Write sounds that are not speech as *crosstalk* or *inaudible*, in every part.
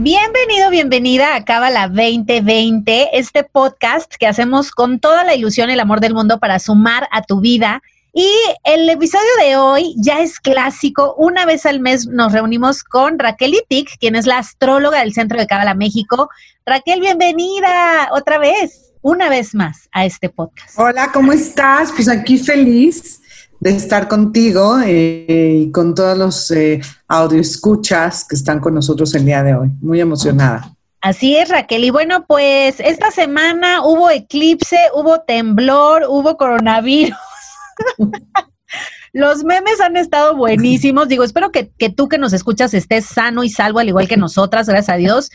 Bienvenido, bienvenida a Cábala 2020, este podcast que hacemos con toda la ilusión y el amor del mundo para sumar a tu vida. Y el episodio de hoy ya es clásico. Una vez al mes nos reunimos con Raquel Itik, quien es la astróloga del Centro de Cábala México. Raquel, bienvenida otra vez, una vez más a este podcast. Hola, ¿cómo estás? Pues aquí feliz de estar contigo eh, y con todos los eh, audio escuchas que están con nosotros el día de hoy. Muy emocionada. Así es, Raquel. Y bueno, pues esta semana hubo eclipse, hubo temblor, hubo coronavirus. *laughs* Los memes han estado buenísimos. Digo, espero que, que, tú que nos escuchas estés sano y salvo, al igual que nosotras, gracias a Dios.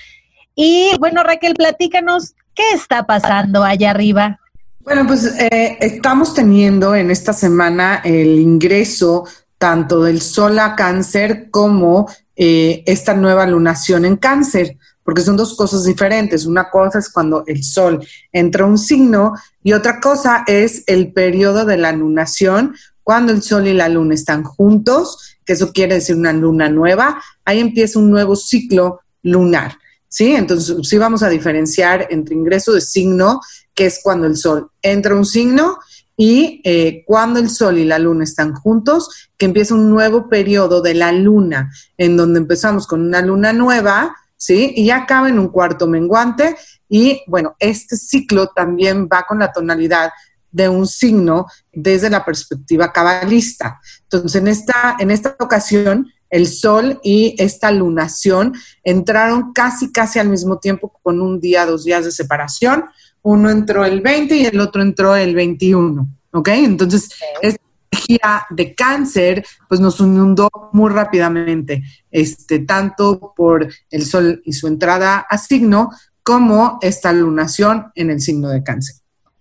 Y bueno, Raquel, platícanos, ¿qué está pasando allá arriba? Bueno, pues eh, estamos teniendo en esta semana el ingreso tanto del Sol a cáncer como eh, esta nueva lunación en cáncer, porque son dos cosas diferentes. Una cosa es cuando el Sol entra a un signo y otra cosa es el periodo de la lunación, cuando el Sol y la Luna están juntos, que eso quiere decir una luna nueva, ahí empieza un nuevo ciclo lunar. ¿Sí? Entonces, sí vamos a diferenciar entre ingreso de signo que es cuando el Sol entra un signo y eh, cuando el Sol y la Luna están juntos, que empieza un nuevo periodo de la Luna, en donde empezamos con una Luna nueva, ¿sí? Y acaba en un cuarto menguante. Y bueno, este ciclo también va con la tonalidad de un signo desde la perspectiva cabalista. Entonces, en esta, en esta ocasión, el Sol y esta lunación entraron casi, casi al mismo tiempo, con un día, dos días de separación uno entró el 20 y el otro entró el 21, ¿ok? Entonces, esta energía de cáncer, pues nos inundó muy rápidamente, este, tanto por el sol y su entrada a signo, como esta lunación en el signo de cáncer.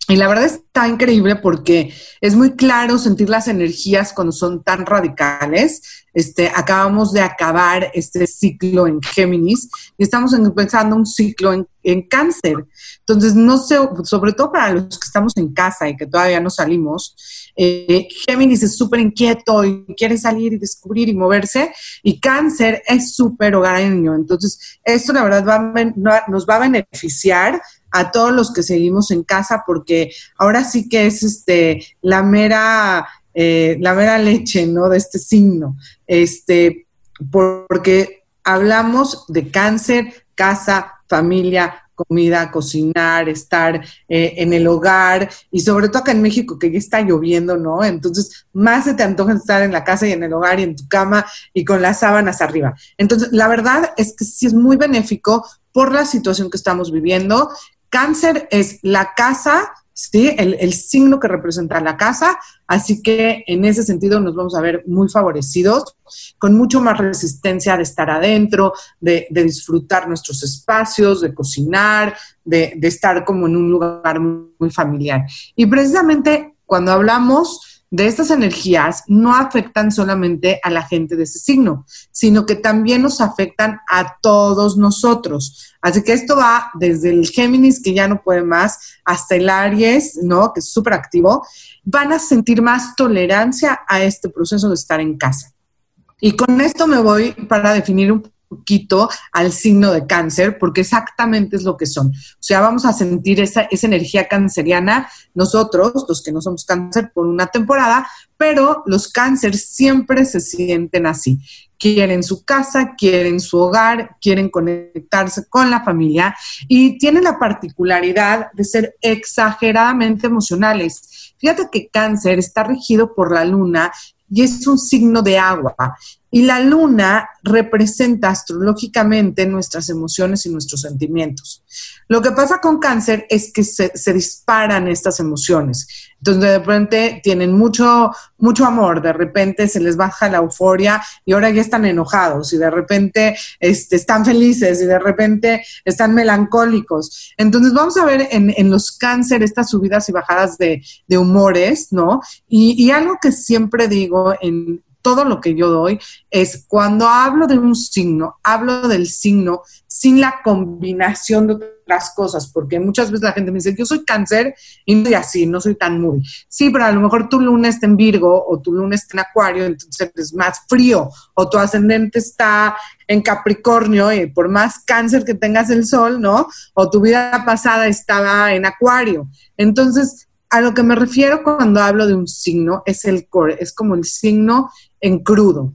Y la verdad está increíble porque es muy claro sentir las energías cuando son tan radicales. Este, acabamos de acabar este ciclo en Géminis y estamos empezando un ciclo en, cáncer. Entonces, no sé, sobre todo para los que estamos en casa y que todavía no salimos, eh, Géminis es súper inquieto y quiere salir y descubrir y moverse y cáncer es súper hogareño. Entonces, esto la verdad nos va a beneficiar a todos los que seguimos en casa, porque ahora sí que es este la mera, eh, la mera leche, ¿no? De este signo. Este, porque hablamos de cáncer, casa, familia, comida, cocinar, estar eh, en el hogar y sobre todo acá en México que ya está lloviendo, ¿no? Entonces, más se te antoja estar en la casa y en el hogar y en tu cama y con las sábanas arriba. Entonces, la verdad es que sí es muy benéfico por la situación que estamos viviendo Cáncer es la casa, ¿sí? El, signo que representa la casa, así que en ese sentido nos vamos a ver muy favorecidos, con mucho más resistencia de estar adentro, de, disfrutar nuestros espacios, de cocinar, de, de estar como en un lugar muy familiar. Y precisamente cuando hablamos de estas energías no afectan solamente a la gente de ese signo, sino que también nos afectan a todos nosotros. Así que esto va desde el Géminis, que ya no puede más, hasta el Aries, ¿no? Que es súper activo. Van a sentir más tolerancia a este proceso de estar en casa. Y con esto me voy para definir un poquito al signo de cáncer, porque exactamente es lo que son. O sea, vamos a sentir esa, esa energía canceriana nosotros, los que no somos cáncer, por una temporada, pero los cánceres siempre se sienten así. Quieren su casa, quieren su hogar, quieren conectarse con la familia y tienen la particularidad de ser exageradamente emocionales. Fíjate que cáncer está regido por la luna y es un signo de agua. Y la luna representa astrológicamente nuestras emociones y nuestros sentimientos. Lo que pasa con cáncer es que se, disparan estas emociones. Entonces, de repente tienen mucho, mucho amor, de repente se les baja la euforia y ahora ya están enojados y de repente este, están felices y de repente están melancólicos. Entonces, vamos a ver en, los cáncer estas subidas y bajadas de, humores, ¿no? Y, y algo que siempre digo en todo lo que yo doy es cuando hablo de un signo, hablo del signo sin la combinación de otras cosas, porque muchas veces la gente me dice, yo soy cáncer y no soy así, no soy tan muy. Sí, pero a lo mejor tu luna está en Virgo o tu luna está en Acuario, entonces es más frío, o tu ascendente está en Capricornio y por más cáncer que tengas el sol, ¿no? O tu vida pasada estaba en Acuario. Entonces, a lo que me refiero cuando hablo de un signo es el core, es como el signo en crudo.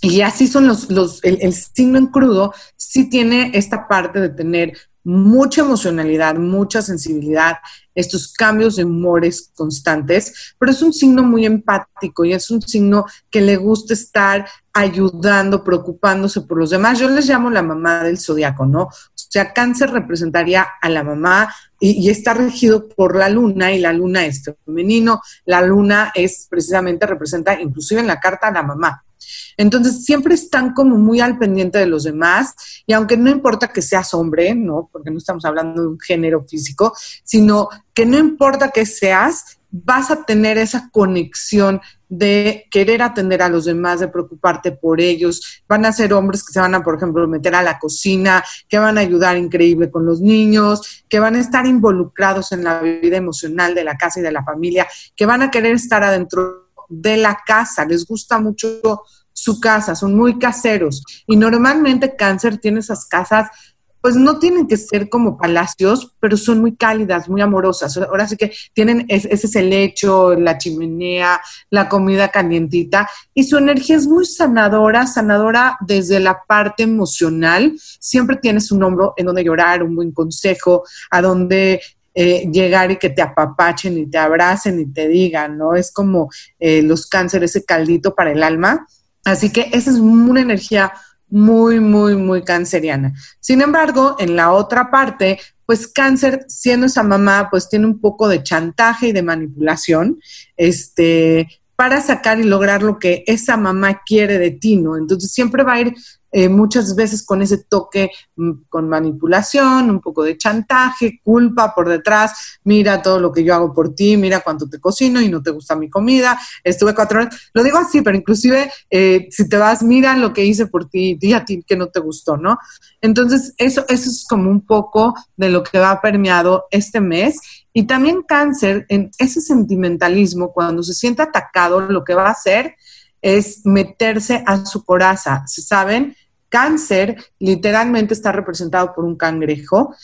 Y así son los, los el, signo en crudo sí tiene esta parte de tener mucha emocionalidad, mucha sensibilidad, estos cambios de humores constantes, pero es un signo muy empático y es un signo que le gusta estar ayudando, preocupándose por los demás. Yo les llamo la mamá del zodiaco, ¿no? O sea, cáncer representaría a la mamá y, y, está regido por la luna y la luna es femenino, la luna es precisamente representa inclusive en la carta a la mamá. Entonces, siempre están como muy al pendiente de los demás y aunque no importa que seas hombre, ¿no? Porque no estamos hablando de un género físico, sino que no importa que seas, vas a tener esa conexión de querer atender a los demás, de preocuparte por ellos. Van a ser hombres que se van a, por ejemplo, meter a la cocina, que van a ayudar increíble con los niños, que van a estar involucrados en la vida emocional de la casa y de la familia, que van a querer estar adentro de la casa. Les gusta mucho su casa, son muy caseros. Y normalmente cáncer tiene esas casas, pues no tienen que ser como palacios, pero son muy cálidas, muy amorosas. Ahora sí que tienen, ese es el lecho, la chimenea, la comida calientita, y su energía es muy sanadora, sanadora desde la parte emocional. Siempre tienes un hombro en donde llorar, un buen consejo, a donde eh, llegar y que te apapachen y te abracen y te digan, ¿no? Es como eh, los cánceres, ese caldito para el alma. Así que esa es una energía muy, muy, muy canceriana. Sin embargo, en la otra parte, pues cáncer, siendo esa mamá, pues tiene un poco de chantaje y de manipulación, este, para sacar y lograr lo que esa mamá quiere de ti, ¿no? Entonces siempre va a ir eh, muchas veces con ese toque, mm, con manipulación, un poco de chantaje, culpa por detrás, mira todo lo que yo hago por ti, mira cuánto te cocino y no te gusta mi comida, estuve cuatro horas, lo digo así, pero inclusive eh, si te vas, mira lo que hice por ti, y a ti que no te gustó, ¿no? Entonces, eso, eso es como un poco de lo que va permeado este mes. Y también cáncer, en ese sentimentalismo, cuando se siente atacado, lo que va a hacer es meterse a su coraza. ¿Se saben? Cáncer literalmente está representado por un cangrejo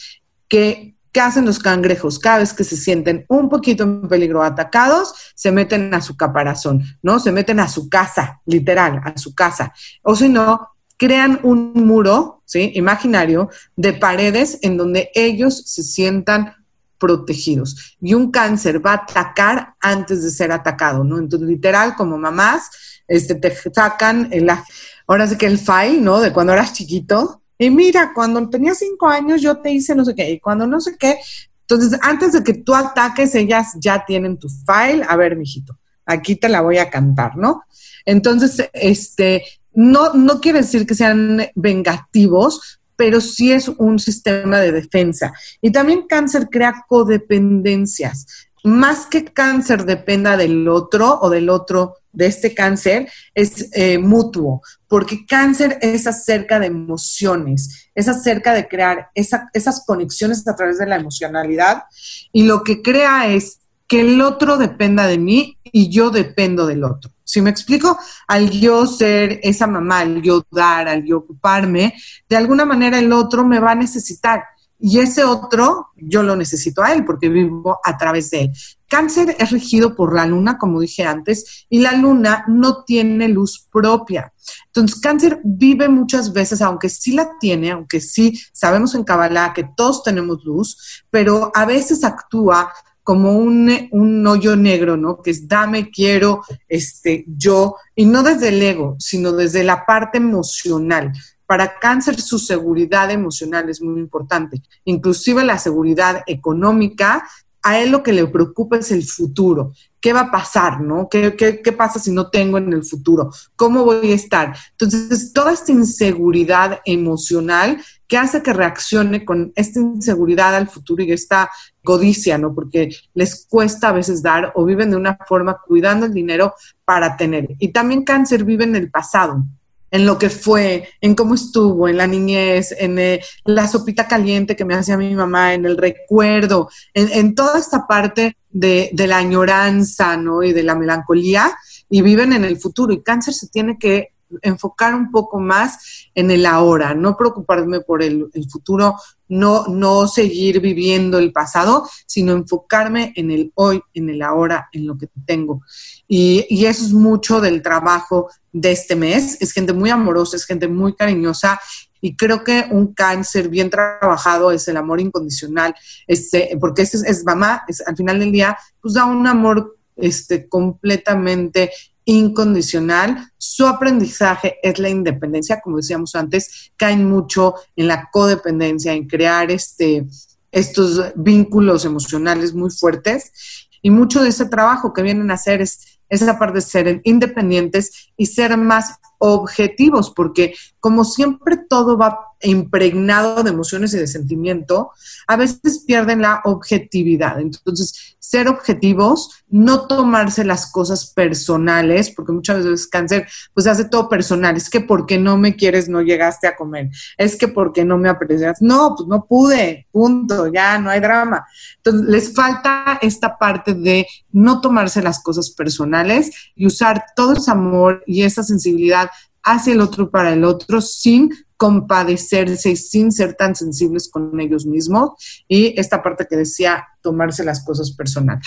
que ¿Qué hacen los cangrejos? Cada vez que se sienten un poquito en peligro atacados, se meten a su caparazón, ¿no? Se meten a su casa, literal, a su casa. O si no, crean un muro, ¿sí? Imaginario, de paredes en donde ellos se sientan protegidos. Y un cáncer va a atacar antes de ser atacado, ¿no? Entonces, literal, como mamás, este, te sacan el, ahora sí que el file, ¿no? De cuando eras chiquito. Y mira, cuando tenía cinco años yo te hice no sé qué, y cuando no sé qué. Entonces, antes de que tú ataques, ellas ya tienen tu file. A ver, mijito, aquí te la voy a cantar, ¿no? Entonces, este, no, no quiere decir que sean vengativos, pero sí es un sistema de defensa. Y también cáncer crea codependencias. Más que cáncer dependa del otro o del otro de este cáncer es eh, mutuo, porque cáncer es acerca de emociones, es acerca de crear esas conexiones a través de la emocionalidad y lo que crea es que el otro dependa de mí y yo dependo del otro. Si me explico, al yo ser esa mamá, al yo dar, al yo ocuparme, de alguna manera el otro me va a necesitar. Y ese otro, yo lo necesito a él porque vivo a través de él. Cáncer es regido por la luna, como dije antes, y la luna no tiene luz propia. Entonces, cáncer vive muchas veces, aunque sí la tiene, aunque sí sabemos en Kabbalah que todos tenemos luz, pero a veces actúa como un, un, hoyo negro, ¿no? Que es dame, quiero, este, yo, y no desde el ego, sino desde la parte emocional. Para cáncer su seguridad emocional es muy importante, inclusive la seguridad económica. A él lo que le preocupa es el futuro. ¿Qué va a pasar, no? ¿Qué, qué, pasa si no tengo en el futuro? ¿Cómo voy a estar? Entonces, toda esta inseguridad emocional que hace que reaccione con esta inseguridad al futuro y esta codicia, ¿no? Porque les cuesta a veces dar o viven de una forma cuidando el dinero para tener. Y también cáncer vive en el pasado en lo que fue, en cómo estuvo, en la niñez, en eh, la sopita caliente que me hacía mi mamá, en el recuerdo, en, toda esta parte de, de, la añoranza, ¿no? Y de la melancolía, y viven en el futuro. Y cáncer se tiene que enfocar un poco más en el ahora, no preocuparme por el, futuro, no, no seguir viviendo el pasado, sino enfocarme en el hoy, en el ahora, en lo que tengo. Y, y eso es mucho del trabajo de este mes. Es gente muy amorosa, es gente muy cariñosa y creo que un cáncer bien trabajado es el amor incondicional, este, porque es, es mamá, es, al final del día, pues da un amor este, completamente incondicional. Su aprendizaje es la independencia, como decíamos antes, caen mucho en la codependencia, en crear este, estos vínculos emocionales muy fuertes. Y mucho de ese trabajo que vienen a hacer es esa parte de ser independientes y ser más objetivos, porque como siempre todo va impregnado de emociones y de sentimiento, a veces pierden la objetividad. Entonces, ser objetivos, no tomarse las cosas personales, porque muchas veces cáncer, pues hace todo personal. Es que porque no me quieres, no llegaste a comer. Es que porque no me aprecias. No, pues no pude, punto, ya no hay drama. Entonces, les falta esta parte de no tomarse las cosas personales y usar todo ese amor y esa sensibilidad hacia el otro para el otro sin compadecerse y sin ser tan sensibles con ellos mismos. Y esta parte que decía, tomarse las cosas personal.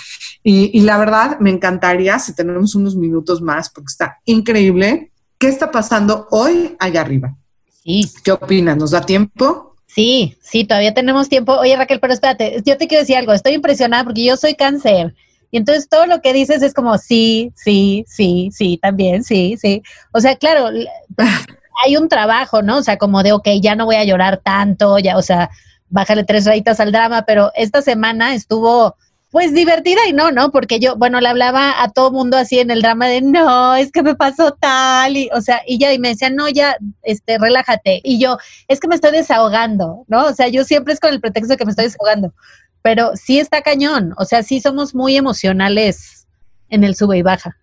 Y, la verdad, me encantaría, si tenemos unos minutos más, porque está increíble, ¿qué está pasando hoy allá arriba? Sí. ¿Qué opinas? ¿Nos da tiempo? Sí, sí, todavía tenemos tiempo. Oye, Raquel, pero espérate, yo te quiero decir algo, estoy impresionada porque yo soy cáncer. Y entonces todo lo que dices es como sí, sí, sí, sí, también, sí, sí. O sea, claro, *laughs* hay un trabajo, ¿no? O sea, como de, ok, ya no voy a llorar tanto, ya, o sea, bájale tres rayitas al drama, pero esta semana estuvo, pues divertida y no, ¿no? Porque yo, bueno, le hablaba a todo mundo así en el drama de, no, es que me pasó tal, y, o sea, y ya, y me decía, no, ya, este, relájate. Y yo, es que me estoy desahogando, ¿no? O sea, yo siempre es con el pretexto de que me estoy desahogando pero sí está cañón, o sea, sí somos muy emocionales en el sube y baja.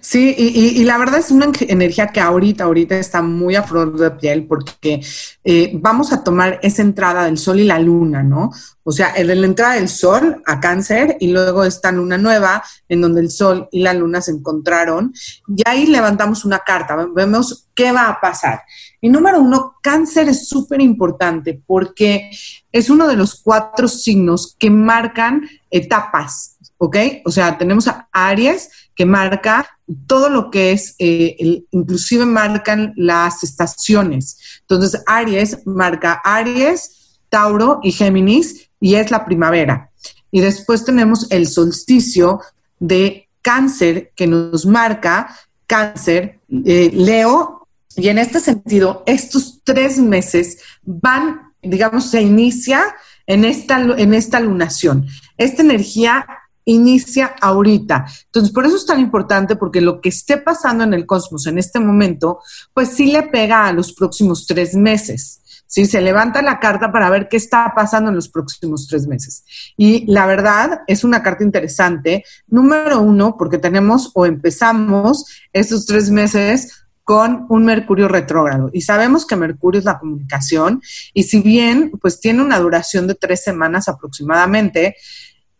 Sí, y, la verdad es una energía que ahorita, ahorita está muy a flor de piel porque eh, vamos a tomar esa entrada del sol y la luna, ¿no? O sea, de la entrada del sol a cáncer y luego esta luna nueva en donde el sol y la luna se encontraron y ahí levantamos una carta, vemos qué va a pasar. Y número uno, cáncer es súper importante porque es uno de los cuatro signos que marcan etapas, ¿ok? O sea, tenemos a Aries que marca todo lo que es, eh, inclusive marcan las estaciones. Entonces, Aries marca Aries, Tauro y Géminis y es la primavera. Y después tenemos el solsticio de cáncer que nos marca cáncer, eh, Leo y en este sentido, estos tres meses van, digamos, se inicia en esta, en esta lunación. Esta energía inicia ahorita. Entonces, por eso es tan importante, porque lo que esté pasando en el cosmos en este momento, pues sí le pega a los próximos tres meses. Sí, se levanta la carta para ver qué está pasando en los próximos tres meses. Y la verdad es una carta interesante. Número uno, porque tenemos o empezamos estos tres meses con un Mercurio retrógrado. Y sabemos que Mercurio es la comunicación y si bien pues tiene una duración de tres semanas aproximadamente,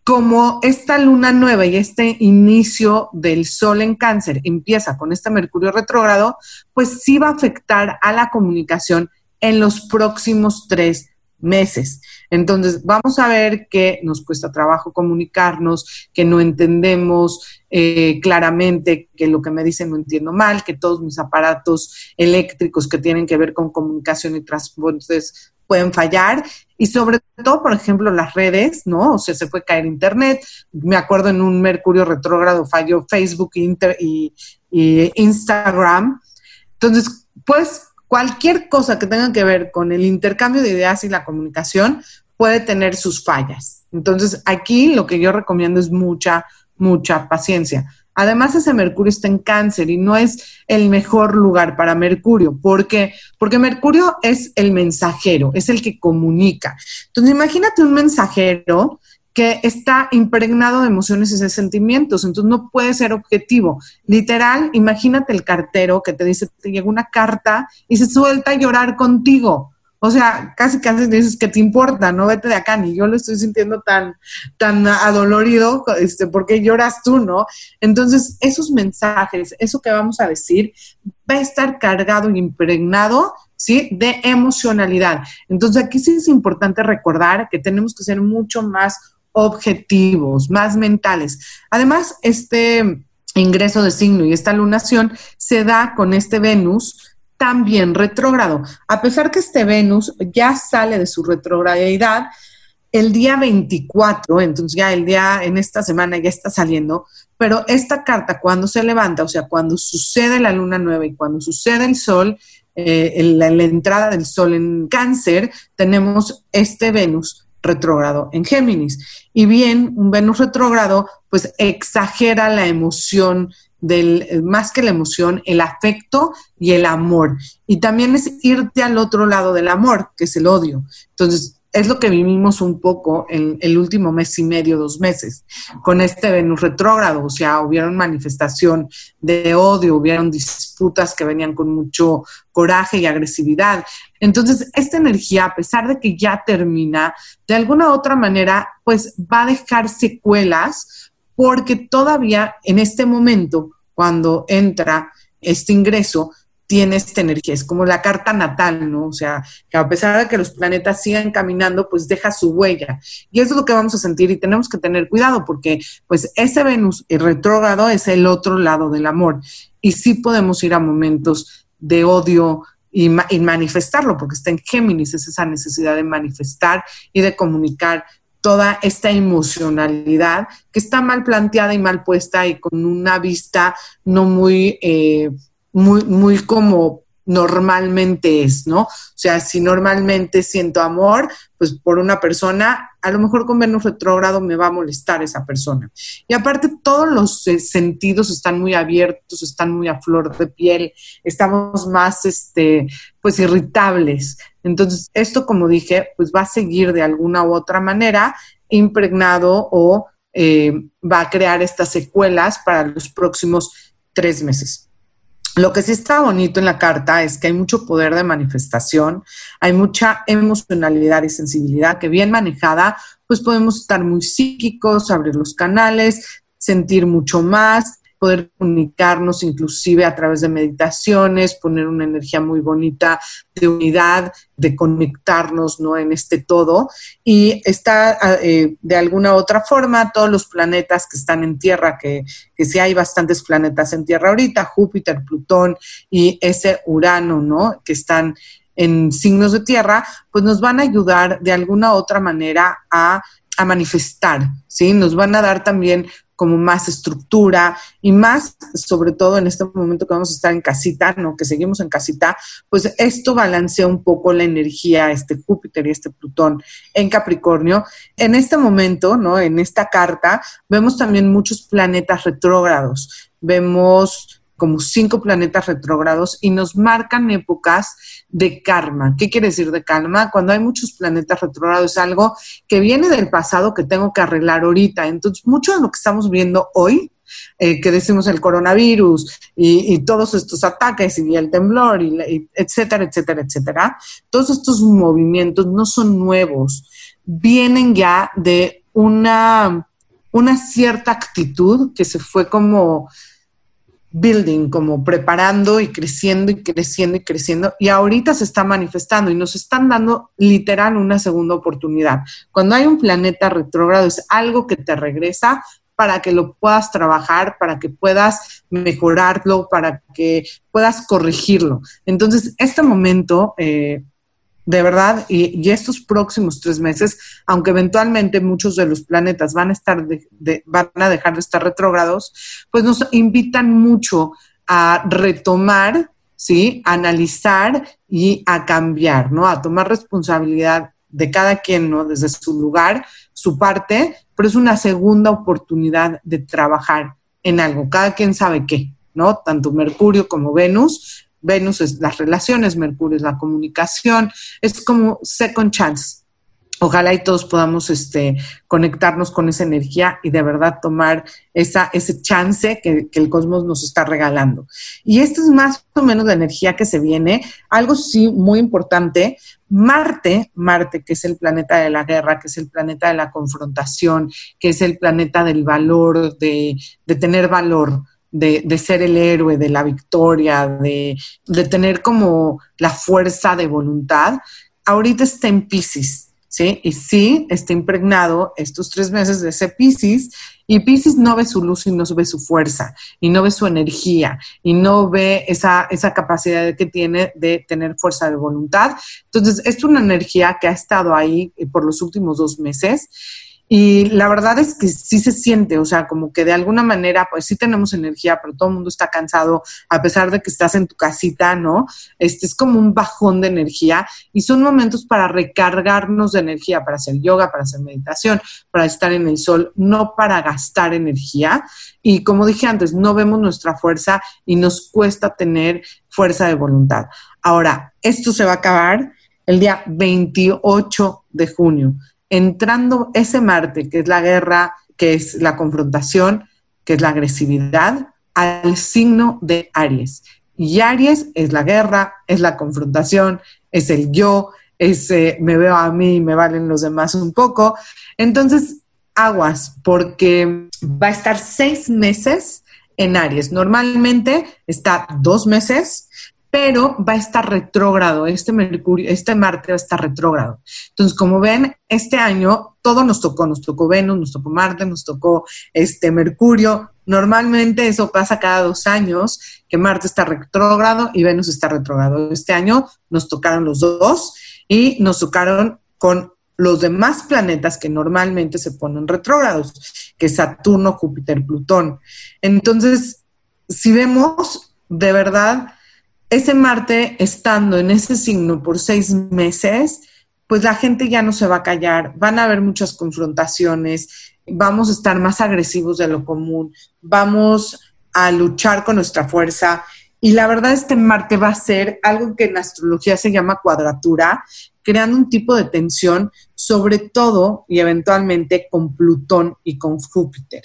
como esta luna nueva y este inicio del sol en cáncer empieza con este Mercurio retrógrado, pues sí va a afectar a la comunicación en los próximos tres meses. Entonces, vamos a ver que nos cuesta trabajo comunicarnos, que no entendemos eh, claramente que lo que me dicen no entiendo mal, que todos mis aparatos eléctricos que tienen que ver con comunicación y transportes pueden fallar y sobre todo, por ejemplo, las redes, ¿no? O sea, se puede caer internet. Me acuerdo en un Mercurio retrógrado falló Facebook y, y Instagram. Entonces, pues cualquier cosa que tenga que ver con el intercambio de ideas y la comunicación puede tener sus fallas. Entonces, aquí lo que yo recomiendo es mucha, mucha paciencia. Además, ese Mercurio está en cáncer y no es el mejor lugar para Mercurio. ¿Por qué? Porque Mercurio es el mensajero, es el que comunica. Entonces, imagínate un mensajero que está impregnado de emociones y de sentimientos, entonces no puede ser objetivo. Literal, imagínate el cartero que te dice, te llega una carta y se suelta a llorar contigo. O sea, casi casi dices que te importa, no vete de acá, ni yo lo estoy sintiendo tan, tan adolorido, este, porque lloras tú, ¿no? Entonces, esos mensajes, eso que vamos a decir, va a estar cargado y impregnado, ¿sí? De emocionalidad. Entonces, aquí sí es importante recordar que tenemos que ser mucho más objetivos, más mentales. Además, este ingreso de signo y esta lunación se da con este Venus también retrógrado. A pesar que este Venus ya sale de su retrogradidad el día 24, entonces ya el día en esta semana ya está saliendo, pero esta carta cuando se levanta, o sea, cuando sucede la luna nueva y cuando sucede el sol, eh, la entrada del sol en cáncer, tenemos este Venus retrógrado en Géminis. Y bien, un Venus retrógrado pues exagera la emoción del, eh, más que la emoción, el afecto y el amor. Y también es irte al otro lado del amor, que es el odio. Entonces, es lo que vivimos un poco en el último mes y medio, dos meses, con este Venus retrógrado. O sea, hubieron manifestación de odio, hubieron disputas que venían con mucho coraje y agresividad. Entonces, esta energía, a pesar de que ya termina, de alguna u otra manera, pues va a dejar secuelas porque todavía en este momento, cuando entra este ingreso, tiene esta energía, es como la carta natal, ¿no? O sea, que a pesar de que los planetas sigan caminando, pues deja su huella. Y eso es lo que vamos a sentir y tenemos que tener cuidado porque pues ese Venus retrógrado es el otro lado del amor y sí podemos ir a momentos de odio y, y manifestarlo porque está en Géminis, es esa necesidad de manifestar y de comunicar toda esta emocionalidad que está mal planteada y mal puesta y con una vista no muy... Eh, muy, muy como normalmente es, ¿no? O sea, si normalmente siento amor, pues por una persona, a lo mejor con Venus retrógrado me va a molestar esa persona. Y aparte, todos los eh, sentidos están muy abiertos, están muy a flor de piel, estamos más, este, pues irritables. Entonces, esto, como dije, pues va a seguir de alguna u otra manera impregnado o eh, va a crear estas secuelas para los próximos tres meses. Lo que sí está bonito en la carta es que hay mucho poder de manifestación, hay mucha emocionalidad y sensibilidad que bien manejada, pues podemos estar muy psíquicos, abrir los canales, sentir mucho más, poder comunicarnos inclusive a través de meditaciones, poner una energía muy bonita de unidad, de conectarnos ¿no? en este todo. Y está eh, de alguna otra forma todos los planetas que están en Tierra, que, que sí hay bastantes planetas en Tierra ahorita, Júpiter, Plutón y ese Urano, ¿no? Que están en signos de tierra, pues nos van a ayudar de alguna otra manera a, a manifestar, ¿sí? Nos van a dar también como más estructura y más, sobre todo en este momento que vamos a estar en casita, ¿no? Que seguimos en casita, pues esto balancea un poco la energía, este Júpiter y este Plutón en Capricornio. En este momento, ¿no? En esta carta, vemos también muchos planetas retrógrados. Vemos como cinco planetas retrógrados y nos marcan épocas de karma. ¿Qué quiere decir de karma? Cuando hay muchos planetas retrógrados es algo que viene del pasado que tengo que arreglar ahorita. Entonces, mucho de lo que estamos viendo hoy, eh, que decimos el coronavirus y, todos estos ataques y el temblor, y, etcétera, etcétera, etcétera, todos estos movimientos no son nuevos, vienen ya de una, una cierta actitud que se fue como building, como preparando y creciendo y creciendo y creciendo. Y ahorita se está manifestando y nos están dando literal una segunda oportunidad. Cuando hay un planeta retrógrado es algo que te regresa para que lo puedas trabajar, para que puedas mejorarlo, para que puedas corregirlo. Entonces, este momento... Eh, de verdad, y, estos próximos tres meses, aunque eventualmente muchos de los planetas van a estar van a dejar de estar retrógrados, pues nos invitan mucho a retomar, sí, a analizar y a cambiar, ¿no? A tomar responsabilidad de cada quien, ¿no? Desde su lugar, su parte, pero es una segunda oportunidad de trabajar en algo. Cada quien sabe qué, ¿no? Tanto Mercurio como Venus Venus es las relaciones, Mercurio es la comunicación, es como second chance. Ojalá y todos podamos este, conectarnos con esa energía y de verdad tomar esa, ese chance que, el cosmos nos está regalando. Y esta es más o menos la energía que se viene. Algo sí muy importante, Marte, Marte, que es el planeta de la guerra, que es el planeta de la confrontación, que es el planeta del valor, de tener valor, de, ser el héroe, de la victoria, de, tener como la fuerza de voluntad, ahorita está en Pisces, ¿sí? Y sí, está impregnado estos tres meses de ese Pisces, y Pisces no ve su luz y no ve su fuerza, y no ve su energía, y no ve esa, esa capacidad que tiene de tener fuerza de voluntad. Entonces, es una energía que ha estado ahí por los últimos dos meses y la verdad es que sí se siente, o sea, como que de alguna manera, pues sí tenemos energía, pero todo el mundo está cansado, a pesar de que estás en tu casita, ¿no? Este es como un bajón de energía y son momentos para recargarnos de energía, para hacer yoga, para hacer meditación, para estar en el sol, no para gastar energía. Y como dije antes, no vemos nuestra fuerza y nos cuesta tener fuerza de voluntad. Ahora, esto se va a acabar el día 28 de junio entrando ese Marte, que es la guerra, que es la confrontación, que es la agresividad, al signo de Aries. Y Aries es la guerra, es la confrontación, es el yo, es eh, me veo a mí y me valen los demás un poco. Entonces, aguas, porque va a estar seis meses en Aries. Normalmente está dos meses, pero va a estar retrógrado, este Mercurio, este Marte va a estar retrógrado. Entonces, como ven, este año todo nos tocó, nos tocó Venus, nos tocó Marte, nos tocó este Mercurio. Normalmente eso pasa cada dos años, que Marte está retrógrado y Venus está retrógrado. Este año nos tocaron los dos y nos tocaron con los demás planetas que normalmente se ponen retrógrados, que Saturno, Júpiter, Plutón. Entonces, si vemos de verdad ese Marte estando en ese signo por seis meses, pues la gente ya no se va a callar, van a haber muchas confrontaciones, vamos a estar más agresivos de lo común, vamos a luchar con nuestra fuerza. Y la verdad, este Marte va a ser algo que en astrología se llama cuadratura, creando un tipo de tensión, sobre todo y eventualmente con Plutón y con Júpiter.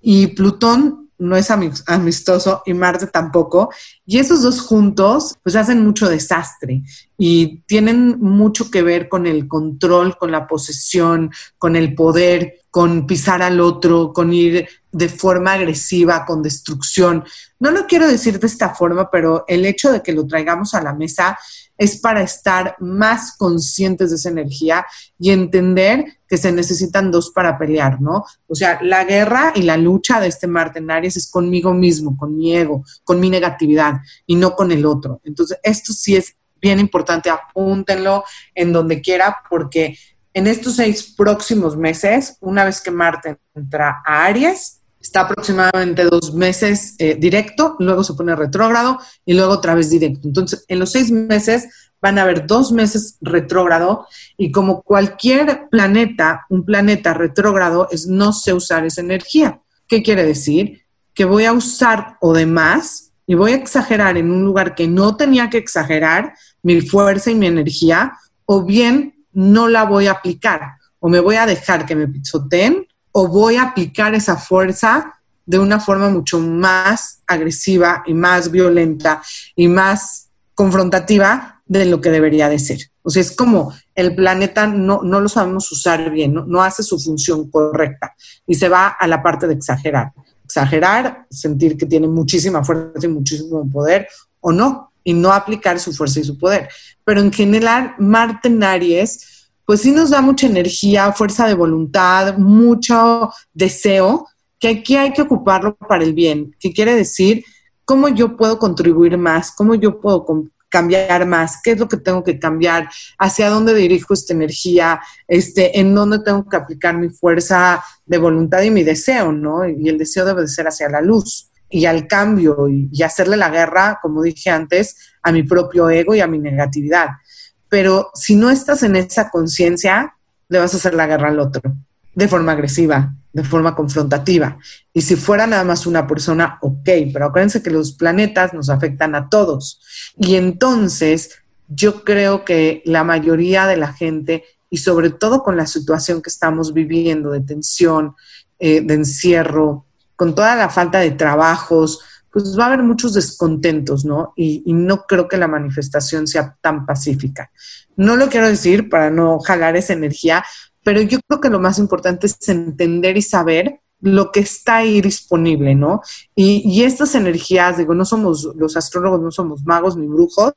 Y Plutón no es amistoso y Marte tampoco. Y esos dos juntos, pues hacen mucho desastre y tienen mucho que ver con el control, con la posesión, con el poder, con pisar al otro, con ir de forma agresiva, con destrucción. No lo quiero decir de esta forma, pero el hecho de que lo traigamos a la mesa es para estar más conscientes de esa energía y entender que se necesitan dos para pelear, ¿no? O sea, la guerra y la lucha de este Marte en Aries es conmigo mismo, con mi ego, con mi negatividad y no con el otro. Entonces, esto sí es bien importante, apúntenlo en donde quiera porque en estos seis próximos meses, una vez que Marte entra a Aries, está aproximadamente dos meses eh, directo, luego se pone retrógrado y luego otra vez directo. Entonces, en los seis meses van a haber dos meses retrógrado y como cualquier planeta, un planeta retrógrado es no sé usar esa energía. ¿Qué quiere decir? Que voy a usar o demás y voy a exagerar en un lugar que no tenía que exagerar mi fuerza y mi energía, o bien no la voy a aplicar, o me voy a dejar que me pisoteen o voy a aplicar esa fuerza de una forma mucho más agresiva y más violenta y más confrontativa de lo que debería de ser. O sea, es como el planeta no, no lo sabemos usar bien, no, no hace su función correcta y se va a la parte de exagerar. exagerar, sentir que tiene muchísima fuerza y muchísimo poder o no, y no aplicar su fuerza y su poder. Pero en general, Marte en Aries, pues sí nos da mucha energía, fuerza de voluntad, mucho deseo, que aquí hay que ocuparlo para el bien, que quiere decir cómo yo puedo contribuir más, cómo yo puedo cambiar más, qué es lo que tengo que cambiar, hacia dónde dirijo esta energía, este, en dónde tengo que aplicar mi fuerza de voluntad y mi deseo, ¿no? Y el deseo debe de ser hacia la luz y al cambio y hacerle la guerra, como dije antes, a mi propio ego y a mi negatividad. Pero si no estás en esa conciencia, le vas a hacer la guerra al otro de forma agresiva, de forma confrontativa. Y si fuera nada más una persona, ok, pero acuérdense que los planetas nos afectan a todos. Y entonces yo creo que la mayoría de la gente, y sobre todo con la situación que estamos viviendo de tensión, eh, de encierro, con toda la falta de trabajos, pues va a haber muchos descontentos, ¿no? Y, y, no creo que la manifestación sea tan pacífica. No lo quiero decir para no jalar esa energía, pero yo creo que lo más importante es entender y saber lo que está ahí disponible, ¿no? Y, estas energías, digo, no somos los astrólogos, no somos magos ni brujos,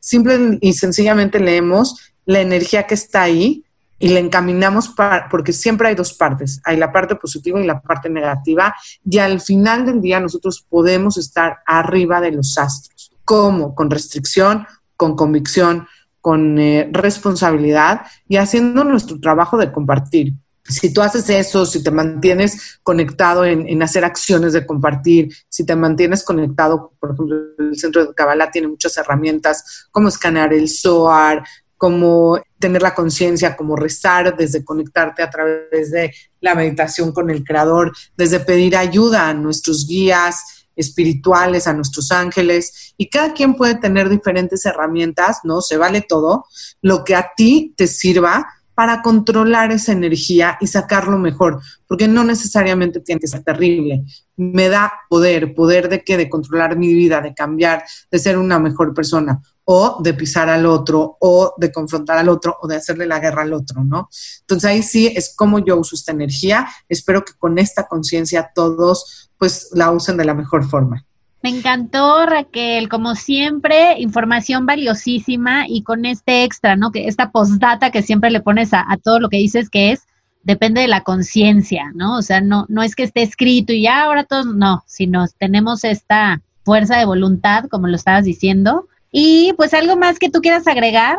simple y sencillamente leemos la energía que está ahí y la encaminamos para, porque siempre hay dos partes, hay la parte positiva y la parte negativa, y al final del día nosotros podemos estar arriba de los astros. ¿Cómo? Con restricción, con convicción, con eh, responsabilidad y haciendo nuestro trabajo de compartir. Si tú haces eso, si te mantienes conectado en, hacer acciones de compartir, si te mantienes conectado, por ejemplo, el centro de Kabbalah tiene muchas herramientas como escanear el SOAR, como tener la conciencia, como rezar, desde conectarte a través de la meditación con el Creador, desde pedir ayuda a nuestros guías, espirituales, a nuestros ángeles, y cada quien puede tener diferentes herramientas, ¿no? Se vale todo, lo que a ti te sirva para controlar esa energía y sacarlo mejor, porque no necesariamente tiene que ser terrible. Me da poder, poder de qué, de controlar mi vida, de cambiar, de ser una mejor persona, o de pisar al otro, o de confrontar al otro, o de hacerle la guerra al otro, ¿no? Entonces ahí sí es como yo uso esta energía. Espero que con esta conciencia todos pues la usen de la mejor forma. Me encantó, Raquel, como siempre, información valiosísima y con este extra, ¿no? Que esta postdata que siempre le pones a, todo lo que dices que es, depende de la conciencia, ¿no? O sea, no, no es que esté escrito y ya ahora todos, no, sino tenemos esta fuerza de voluntad, como lo estabas diciendo. Y pues algo más que tú quieras agregar.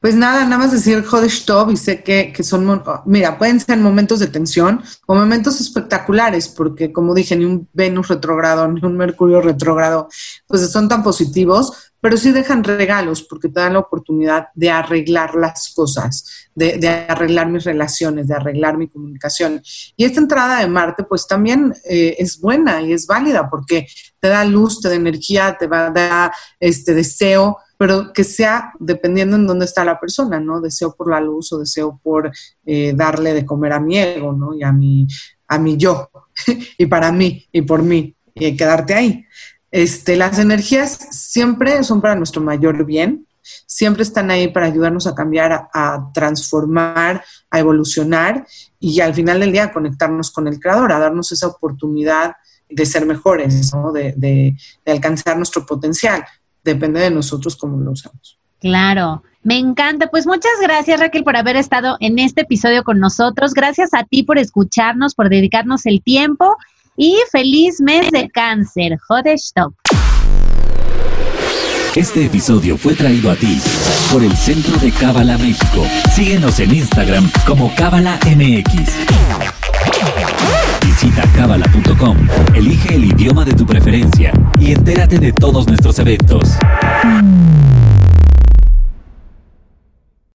Pues nada, nada más decir Hodestov y sé que, que son, mira, pueden ser momentos de tensión o momentos espectaculares, porque como dije, ni un Venus retrógrado ni un Mercurio retrógrado, pues son tan positivos, pero sí dejan regalos porque te dan la oportunidad de arreglar las cosas, de, de arreglar mis relaciones, de arreglar mi comunicación. Y esta entrada de Marte, pues también eh, es buena y es válida porque te da luz, te da energía, te va a dar este deseo pero que sea dependiendo en dónde está la persona, ¿no? Deseo por la luz o deseo por eh, darle de comer a mi ego, ¿no? Y a mi, a mi yo, *laughs* y para mí, y por mí, y quedarte ahí. Este, las energías siempre son para nuestro mayor bien, siempre están ahí para ayudarnos a cambiar, a, transformar, a evolucionar y al final del día conectarnos con el Creador, a darnos esa oportunidad de ser mejores, ¿no? de, de, de alcanzar nuestro potencial depende de nosotros cómo lo usamos. Claro, me encanta. Pues muchas gracias Raquel por haber estado en este episodio con nosotros. Gracias a ti por escucharnos, por dedicarnos el tiempo y feliz mes de cáncer. Stop. Este episodio fue traído a ti por el Centro de Cábala México. Síguenos en Instagram como Cábala MX. Visita elige el idioma de tu preferencia y entérate de todos nuestros eventos.